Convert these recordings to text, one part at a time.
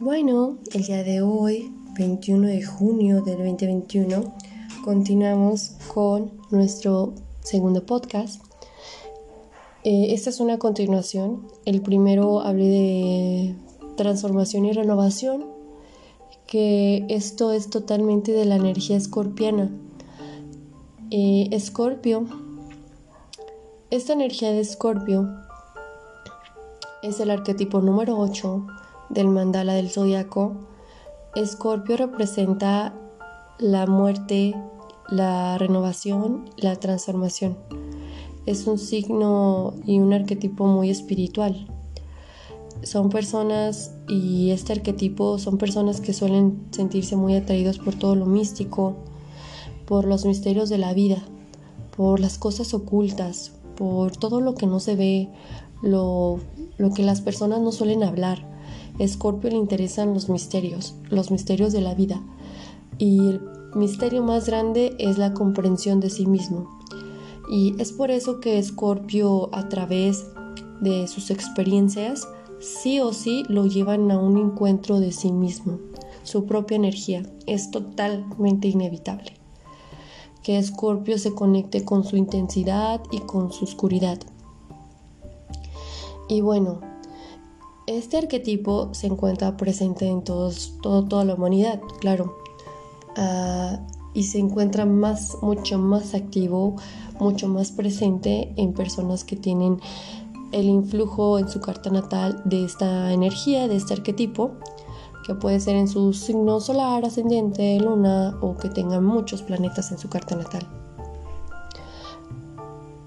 Bueno, el día de hoy, 21 de junio del 2021, continuamos con nuestro segundo podcast. Eh, esta es una continuación. El primero hablé de transformación y renovación, que esto es totalmente de la energía escorpiana. Eh, Escorpio, esta energía de Escorpio es el arquetipo número 8 del mandala del zodiaco, Escorpio representa la muerte, la renovación, la transformación. Es un signo y un arquetipo muy espiritual. Son personas, y este arquetipo son personas que suelen sentirse muy atraídos por todo lo místico, por los misterios de la vida, por las cosas ocultas, por todo lo que no se ve, lo, lo que las personas no suelen hablar Escorpio le interesan los misterios, los misterios de la vida. Y el misterio más grande es la comprensión de sí mismo. Y es por eso que Escorpio a través de sus experiencias sí o sí lo llevan a un encuentro de sí mismo. Su propia energía es totalmente inevitable. Que Escorpio se conecte con su intensidad y con su oscuridad. Y bueno, este arquetipo se encuentra presente en todos, todo, toda la humanidad, claro, ah, y se encuentra más, mucho más activo, mucho más presente en personas que tienen el influjo en su carta natal de esta energía, de este arquetipo, que puede ser en su signo solar, ascendiente, luna o que tengan muchos planetas en su carta natal.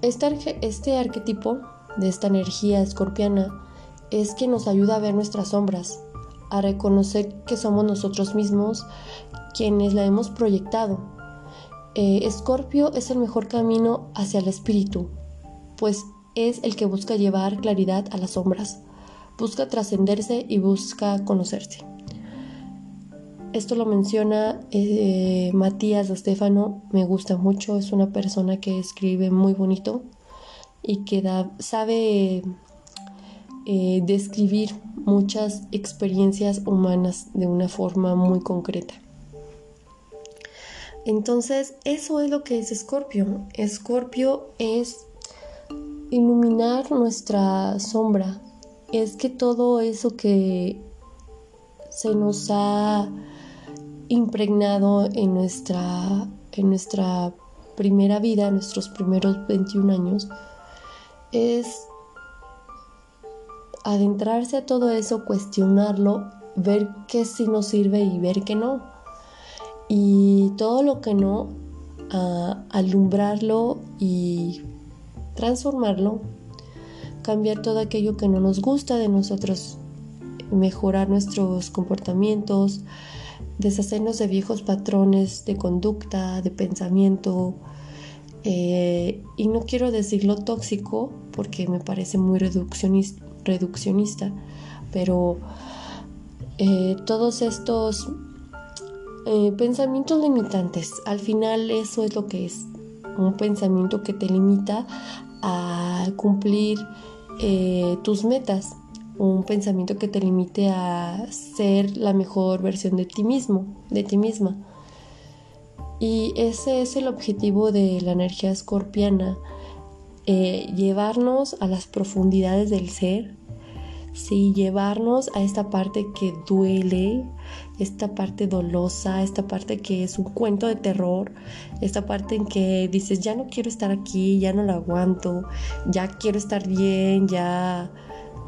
Este, este arquetipo de esta energía escorpiana es que nos ayuda a ver nuestras sombras, a reconocer que somos nosotros mismos quienes la hemos proyectado. Eh, Escorpio es el mejor camino hacia el espíritu, pues es el que busca llevar claridad a las sombras, busca trascenderse y busca conocerse. Esto lo menciona eh, Matías de Stefano, me gusta mucho, es una persona que escribe muy bonito y que sabe eh, describir muchas experiencias humanas de una forma muy concreta. Entonces, eso es lo que es Escorpio. Escorpio es iluminar nuestra sombra. Es que todo eso que se nos ha impregnado en nuestra, en nuestra primera vida, nuestros primeros 21 años, es adentrarse a todo eso, cuestionarlo, ver qué sí nos sirve y ver qué no. Y todo lo que no, alumbrarlo y transformarlo, cambiar todo aquello que no nos gusta de nosotros, mejorar nuestros comportamientos, deshacernos de viejos patrones de conducta, de pensamiento. Eh, y no quiero decirlo tóxico porque me parece muy reduccionista reduccionista, pero eh, todos estos eh, pensamientos limitantes, al final eso es lo que es, un pensamiento que te limita a cumplir eh, tus metas, un pensamiento que te limite a ser la mejor versión de ti mismo, de ti misma. Y ese es el objetivo de la energía escorpiana, llevarnos a las profundidades del ser, ¿sí? llevarnos a esta parte que duele, esta parte dolosa, esta parte que es un cuento de terror, esta parte en que dices, ya no quiero estar aquí, ya no lo aguanto, ya quiero estar bien, ya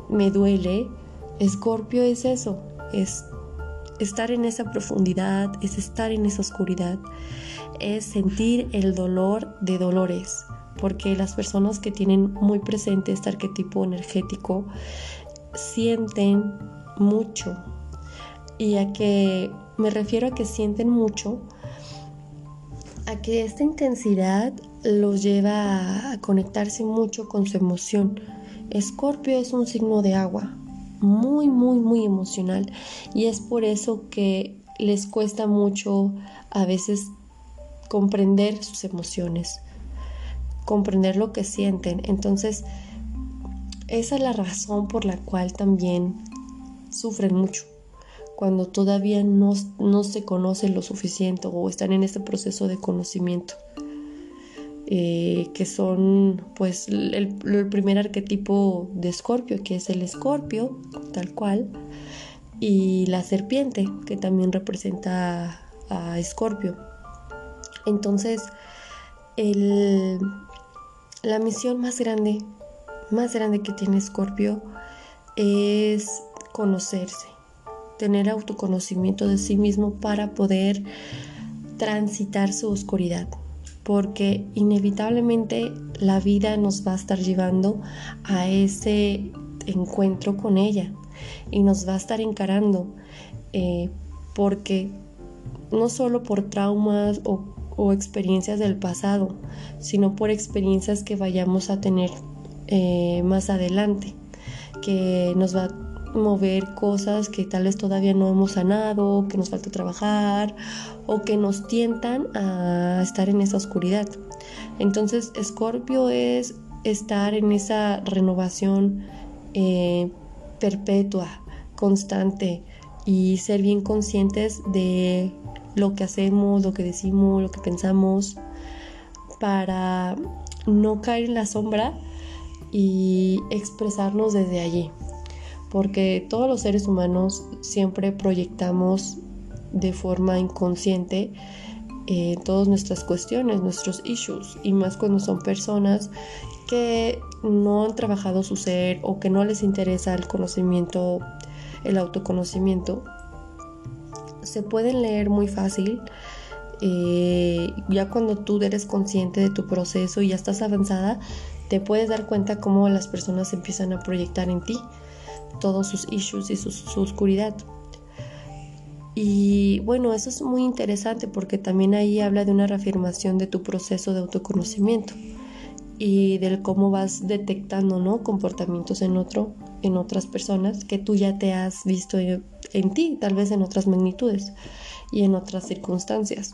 me duele. Escorpio es eso, es estar en esa profundidad, es estar en esa oscuridad, es sentir el dolor de dolores, porque las personas que tienen muy presente este arquetipo energético sienten mucho. Y a que me refiero a que sienten mucho, a que esta intensidad los lleva a conectarse mucho con su emoción. Escorpio es un signo de agua, muy, muy, muy emocional. Y es por eso que les cuesta mucho a veces comprender sus emociones, comprender lo que sienten. Entonces, esa es la razón por la cual también sufren mucho. cuando todavía no, se conoce lo suficiente o están en este proceso de conocimiento. Eh, que son pues el, primer arquetipo de escorpio, que es el escorpio, tal cual, y la serpiente, que también representa a escorpio. Entonces, la misión más grande, más grande que tiene escorpio es conocerse, tener autoconocimiento de sí mismo para poder transitar su oscuridad, porque inevitablemente la vida nos va a estar llevando a ese encuentro con ella y nos va a estar encarando, eh, porque no solo por traumas o, experiencias del pasado, sino por experiencias que vayamos a tener eh, más adelante, que nos va a mover cosas que tal vez todavía no hemos sanado, que nos falta trabajar o que nos tientan a estar en esa oscuridad. Entonces, Escorpio es estar en esa renovación eh, perpetua, constante y ser bien conscientes de lo que hacemos, lo que decimos, lo que pensamos, para no caer en la sombra y expresarnos desde allí. Porque todos los seres humanos siempre proyectamos de forma inconsciente eh, todas nuestras cuestiones, nuestros issues, y más cuando son personas que no han trabajado su ser o que no les interesa el conocimiento, el autoconocimiento, se pueden leer muy fácil. Eh, ya cuando tú eres consciente de tu proceso y ya estás avanzada, te puedes dar cuenta cómo las personas empiezan a proyectar en ti todos sus issues y su, oscuridad. Y bueno, eso es muy interesante porque también ahí habla de una reafirmación de tu proceso de autoconocimiento y del cómo vas detectando ¿no? comportamientos en otro, en otras personas que tú ya te has visto en, ti, tal vez en otras magnitudes y en otras circunstancias.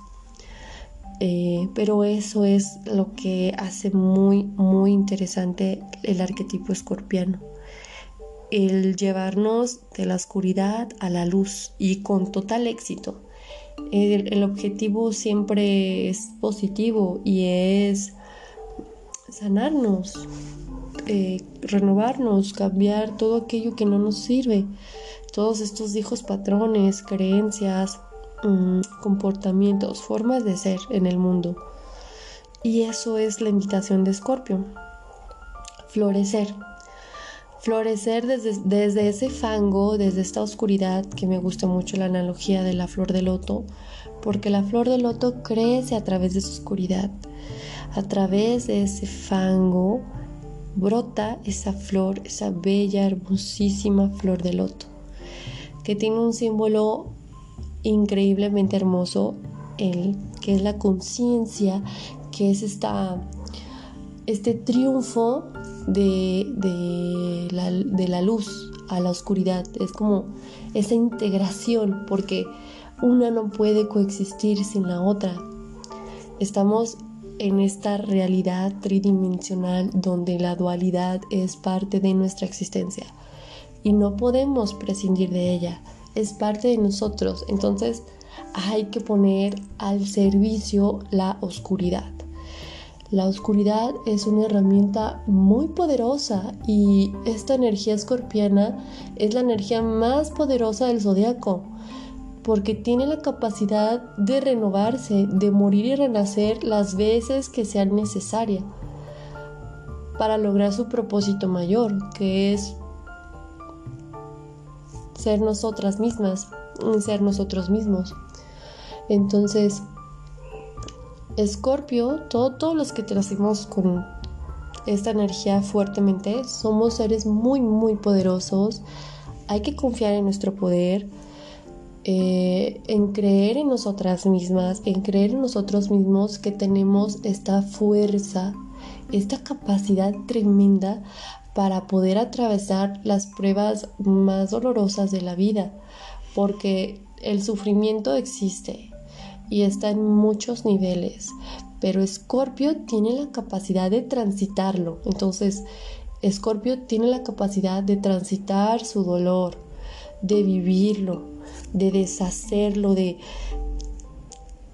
Eh, pero eso es lo que hace muy, muy interesante el arquetipo escorpiano el llevarnos de la oscuridad a la luz y con total éxito. El, objetivo siempre es positivo y es sanarnos, eh, renovarnos, cambiar todo aquello que no nos sirve, todos estos hijos patrones, creencias, mm, comportamientos, formas de ser en el mundo. Y eso es la invitación de Escorpio, florecer. Florecer desde, ese fango, desde esta oscuridad, que me gusta mucho la analogía de la flor de loto, porque la flor de loto crece a través de su oscuridad, a través de ese fango brota esa flor, esa bella, hermosísima flor de loto, que tiene un símbolo increíblemente hermoso, el, que es la conciencia, que es esta, este triunfo de, la, luz a la oscuridad. Es como esa integración, porque una no puede coexistir sin la otra. Estamos en esta realidad tridimensional donde la dualidad es parte de nuestra existencia y no podemos prescindir de ella, es parte de nosotros, entonces hay que poner al servicio la oscuridad. La oscuridad es una herramienta muy poderosa y esta energía escorpiana es la energía más poderosa del zodiaco porque tiene la capacidad de renovarse, de morir y renacer las veces que sean necesarias para lograr su propósito mayor, que es ser nosotras mismas, ser nosotros mismos. Entonces, Escorpio, todos los que nacimos con esta energía fuertemente, somos seres muy, muy poderosos. Hay que confiar en nuestro poder, eh, en creer en nosotras mismas, en creer en nosotros mismos que tenemos esta fuerza, esta capacidad tremenda para poder atravesar las pruebas más dolorosas de la vida, porque el sufrimiento existe, y está en muchos niveles, pero Escorpio tiene la capacidad de transitarlo. Entonces, Escorpio tiene la capacidad de transitar su dolor, de vivirlo, de deshacerlo, de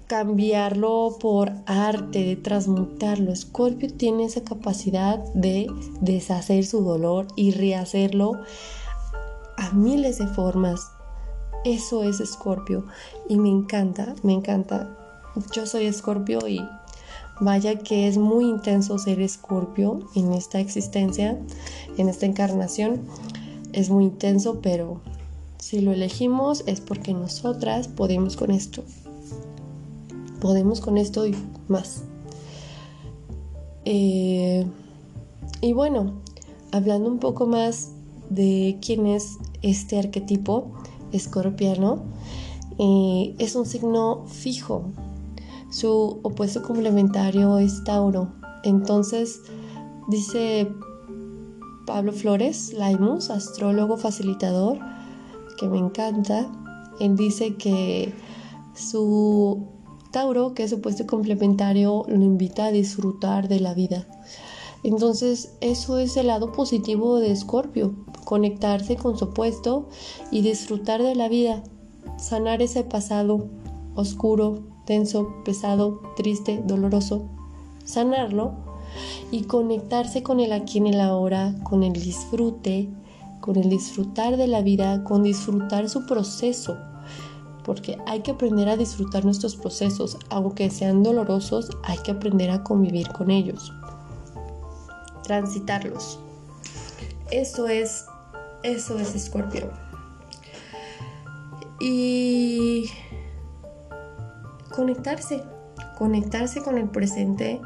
cambiarlo por arte, de transmutarlo. Escorpio tiene esa capacidad de deshacer su dolor y rehacerlo a miles de formas. Eso es Escorpio y me encanta, me encanta. Yo soy Escorpio y vaya que es muy intenso ser Escorpio en esta existencia, en esta encarnación. Es muy intenso, pero si lo elegimos es porque nosotras podemos con esto. Podemos con esto y más. Eh, y bueno, hablando un poco más de quién es este arquetipo escorpiano, eh, es un signo fijo. Su opuesto complementario es Tauro. Entonces, dice Pablo Flores, Laimus, astrólogo facilitador, que me encanta. Él dice que su Tauro, que es opuesto complementario, lo invita a disfrutar de la vida. Entonces, eso es el lado positivo de Escorpio, conectarse con su opuesto y disfrutar de la vida, sanar ese pasado oscuro, tenso, pesado, triste, doloroso, sanarlo y conectarse con el aquí en el ahora, con el disfrute, con el disfrutar de la vida, con disfrutar su proceso, porque hay que aprender a disfrutar nuestros procesos, aunque sean dolorosos, hay que aprender a convivir con ellos, transitarlos. Eso es eso es Escorpio. Y conectarse, conectarse con el presente.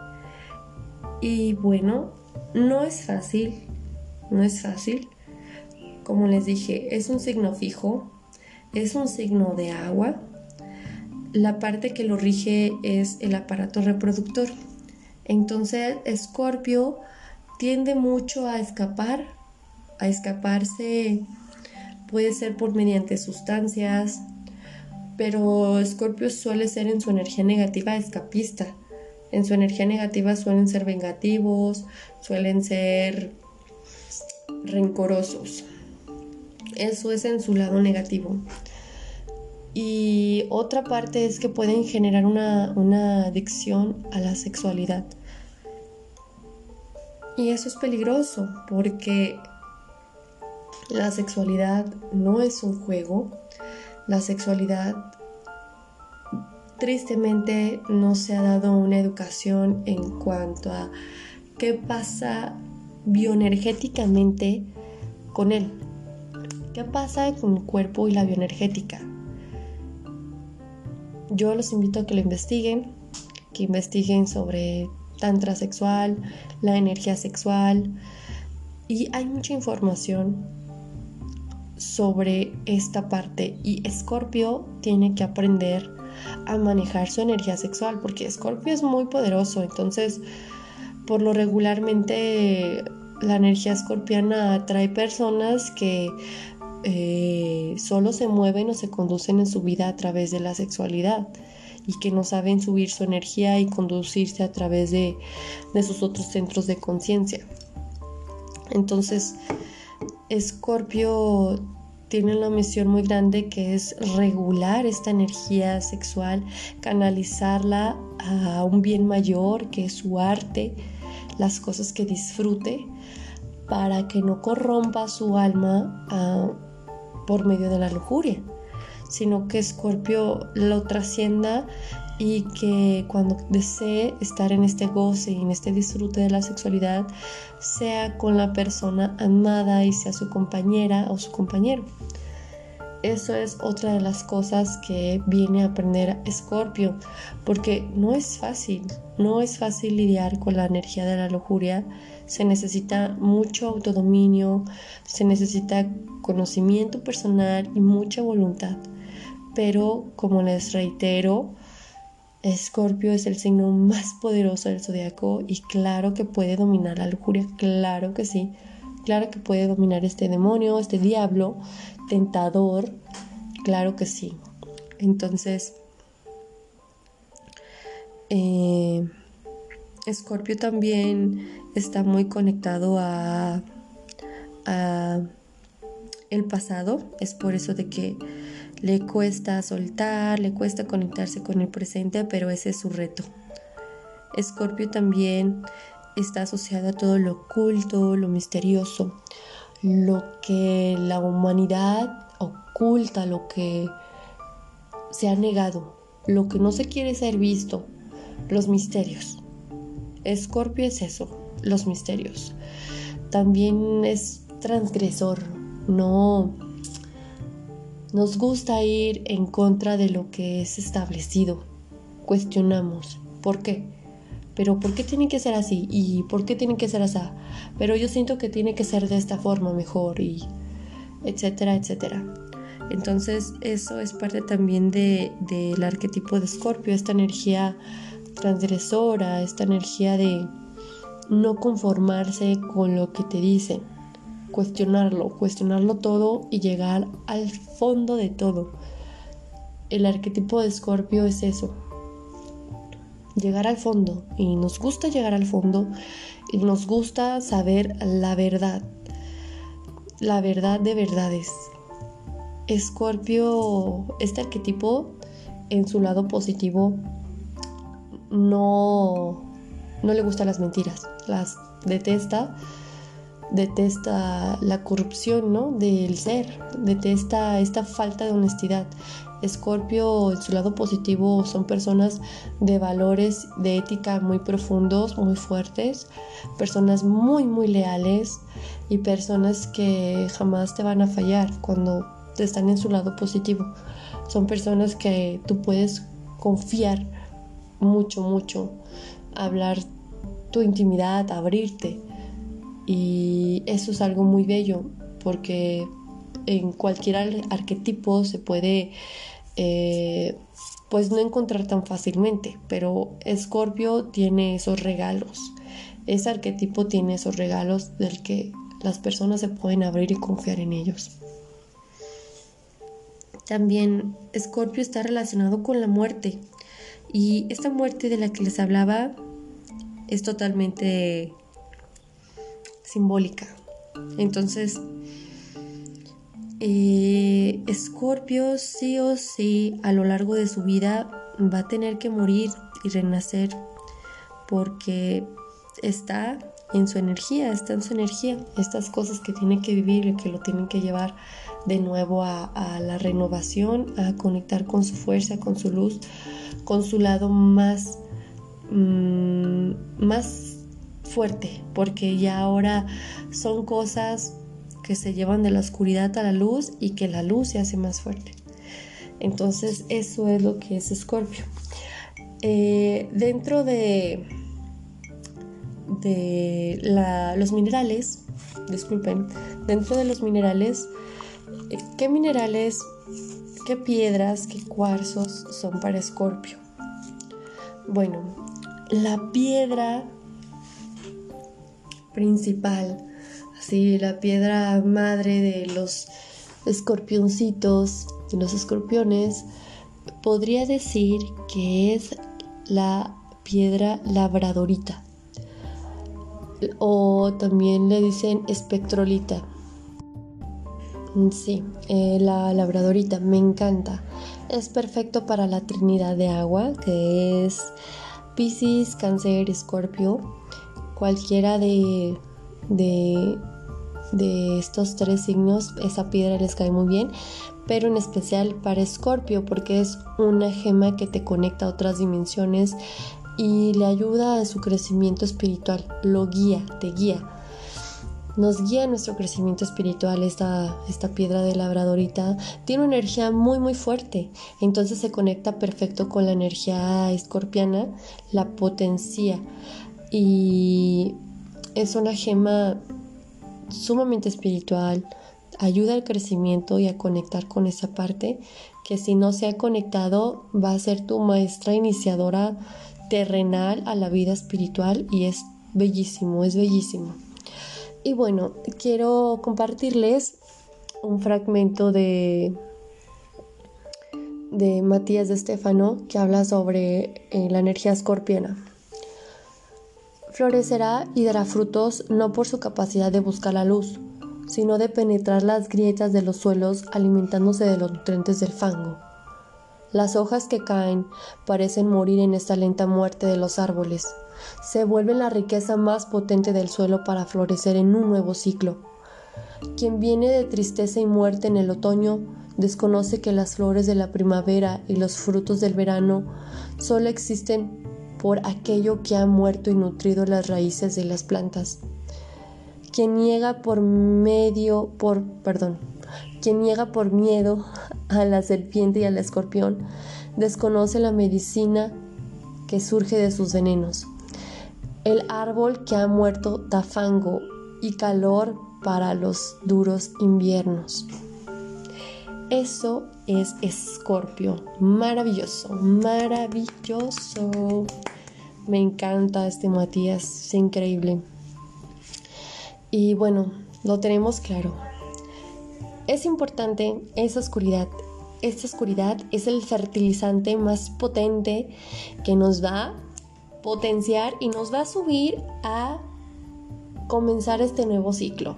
Y bueno, no es fácil, no es fácil. Como les dije, es un signo fijo, es un signo de agua. La parte que lo rige es el aparato reproductor. Entonces, Escorpio tiende mucho a escapar a escaparse puede ser por mediante sustancias, pero Scorpio suele ser en su energía negativa escapista. En su energía negativa suelen ser vengativos, suelen ser rencorosos. Eso es en su lado negativo. Y otra parte es que pueden generar una, adicción a la sexualidad. Y eso es peligroso porque la sexualidad no es un juego. La sexualidad tristemente no se ha dado una educación en cuanto a qué pasa bioenergéticamente con él. ¿Qué pasa con el cuerpo y la bioenergética? Yo los invito a que lo investiguen, que investiguen sobre tantra sexual, la energía sexual y hay mucha información sobre esta parte y Escorpio tiene que aprender a manejar su energía sexual porque Escorpio es muy poderoso, entonces por lo regularmente la energía escorpiana atrae personas que eh, solo se mueven o se conducen en su vida a través de la sexualidad y que no saben subir su energía y conducirse a través de, de sus otros centros de conciencia. Entonces, Escorpio tiene una misión muy grande que es regular esta energía sexual, canalizarla a un bien mayor que es su arte, las cosas que disfrute, para que no corrompa su alma ah, por medio de la lujuria, sino que Escorpio lo trascienda y que cuando desee estar en este goce y en este disfrute de la sexualidad, sea con la persona amada y sea su compañera o su compañero. Eso es otra de las cosas que viene a aprender Escorpio, porque no es fácil, no es fácil lidiar con la energía de la lujuria, se necesita mucho autodominio, se necesita conocimiento personal y mucha voluntad. Pero como les reitero, Escorpio es el signo más poderoso del zodiaco y claro que puede dominar la lujuria, claro que sí, claro que puede dominar este demonio, este diablo tentador, claro que sí. Entonces, eh, Escorpio también está muy conectado a, a el pasado, es por eso de que le cuesta soltar, le cuesta conectarse con el presente, pero ese es su reto. Escorpio también está asociado a todo lo oculto, lo misterioso, lo que la humanidad oculta, lo que se ha negado, lo que no se quiere ser visto, los misterios. Escorpio es eso, los misterios. También es transgresor, no nos gusta ir en contra de lo que es establecido. Cuestionamos, ¿por qué? Pero ¿por qué tiene que ser así? ¿Y por qué tiene que ser así? Pero yo siento que tiene que ser de esta forma mejor y etcétera, etcétera. Entonces eso es parte también del de, arquetipo de Escorpio, esta energía transgresora, esta energía de no conformarse con lo que te dicen, cuestionarlo, cuestionarlo todo y llegar al fondo de todo. El arquetipo de Escorpio es eso, llegar al fondo y nos gusta llegar al fondo y nos gusta saber la verdad, la verdad de verdades. Escorpio, este arquetipo en su lado positivo no, no le gustan las mentiras, las detesta, detesta la corrupción ¿no? del ser, detesta esta falta de honestidad. Escorpio en su lado positivo son personas de valores de ética muy profundos, muy fuertes, personas muy muy leales y personas que jamás te van a fallar cuando están en su lado positivo. Son personas que tú puedes confiar mucho, mucho, hablar tu intimidad, abrirte. Y eso es algo muy bello porque en cualquier arquetipo se puede eh, pues no encontrar tan fácilmente, pero Escorpio tiene esos regalos. Ese arquetipo tiene esos regalos del que las personas se pueden abrir y confiar en ellos. También Escorpio está relacionado con la muerte. Y esta muerte de la que les hablaba es totalmente simbólica. Entonces, eh, Escorpio sí o sí a lo largo de su vida va a tener que morir y renacer porque está en su energía, está en su energía, estas cosas que tiene que vivir y que lo tienen que llevar de nuevo a, la renovación, a conectar con su fuerza, con su luz, con su lado más, mm, más fuerte, porque ya ahora son cosas que se llevan de la oscuridad a la luz y que la luz se hace más fuerte. Entonces eso es lo que es Escorpio. Eh, dentro de, de los minerales, disculpen, dentro de los minerales ¿Qué minerales, qué piedras, qué cuarzos son para Escorpio? Bueno, la piedra principal, así la piedra madre de los escorpioncitos, de los escorpiones, podría decir que es la piedra labradorita o también le dicen espectrolita sí, eh, la labradorita me encanta. Es perfecto para la trinidad de agua, que es Pisces, Cáncer, Escorpio. Cualquiera de, de, de estos tres signos, esa piedra les cae muy bien, pero en especial para Escorpio, porque es una gema que te conecta a otras dimensiones y le ayuda a su crecimiento espiritual, lo guía, te guía. Nos guía nuestro crecimiento espiritual esta, esta piedra de labradorita. Tiene una energía muy muy fuerte, entonces se conecta perfecto con la energía escorpiana, la potencia. Y es una gema sumamente espiritual, ayuda al crecimiento y a conectar con esa parte que si no se ha conectado va a ser tu maestra iniciadora terrenal a la vida espiritual y es bellísimo, es bellísimo. Y bueno, quiero compartirles un fragmento de, de Matías de Estefano que habla sobre eh, la energía escorpiana. Florecerá y dará frutos no por su capacidad de buscar la luz, sino de penetrar las grietas de los suelos alimentándose de los nutrientes del fango. Las hojas que caen parecen morir en esta lenta muerte de los árboles. Se vuelven la riqueza más potente del suelo para florecer en un nuevo ciclo. Quien viene de tristeza y muerte en el otoño desconoce que las flores de la primavera y los frutos del verano solo existen por aquello que ha muerto y nutrido las raíces de las plantas. Quien niega por medio, por, perdón, quien niega por miedo a la serpiente y al escorpión, desconoce la medicina que surge de sus venenos. El árbol que ha muerto da fango y calor para los duros inviernos. Eso es Escorpio. Maravilloso, maravilloso. Me encanta este Matías, es increíble. Y bueno, lo tenemos claro. Es importante esa oscuridad. Esta oscuridad es el fertilizante más potente que nos va a potenciar y nos va a subir a comenzar este nuevo ciclo.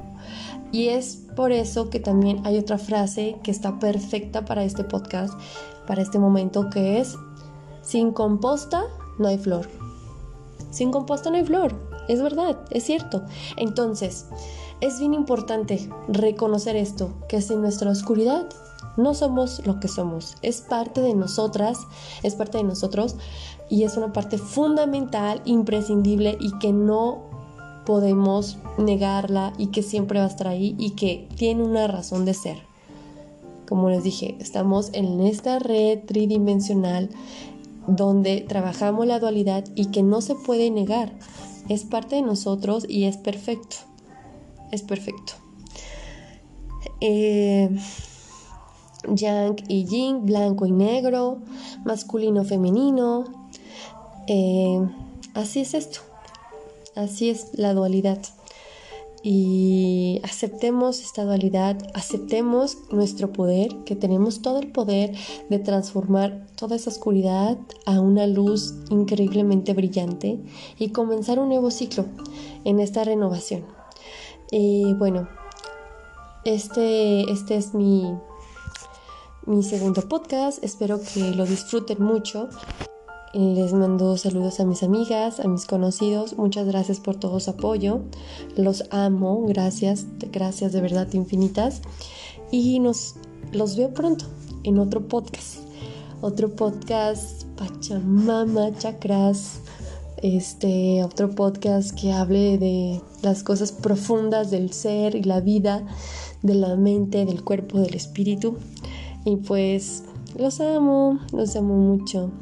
Y es por eso que también hay otra frase que está perfecta para este podcast, para este momento, que es, sin composta no hay flor. Sin composta no hay flor. Es verdad, es cierto. Entonces, es bien importante reconocer esto, que sin nuestra oscuridad no somos lo que somos. Es parte de nosotras, es parte de nosotros y es una parte fundamental, imprescindible y que no podemos negarla y que siempre va a estar ahí y que tiene una razón de ser. Como les dije, estamos en esta red tridimensional donde trabajamos la dualidad y que no se puede negar. Es parte de nosotros y es perfecto. Es perfecto. Eh, yang y yin, blanco y negro, masculino, femenino. Eh, así es esto. Así es la dualidad. Y aceptemos esta dualidad, aceptemos nuestro poder, que tenemos todo el poder de transformar toda esa oscuridad a una luz increíblemente brillante y comenzar un nuevo ciclo en esta renovación. Y bueno, este, este es mi, mi segundo podcast, espero que lo disfruten mucho les mando saludos a mis amigas, a mis conocidos. Muchas gracias por todo su apoyo. Los amo. Gracias, gracias de verdad infinitas. Y nos los veo pronto en otro podcast. Otro podcast Pachamama Chakras. Este, otro podcast que hable de las cosas profundas del ser y la vida, de la mente, del cuerpo, del espíritu. Y pues los amo, los amo mucho.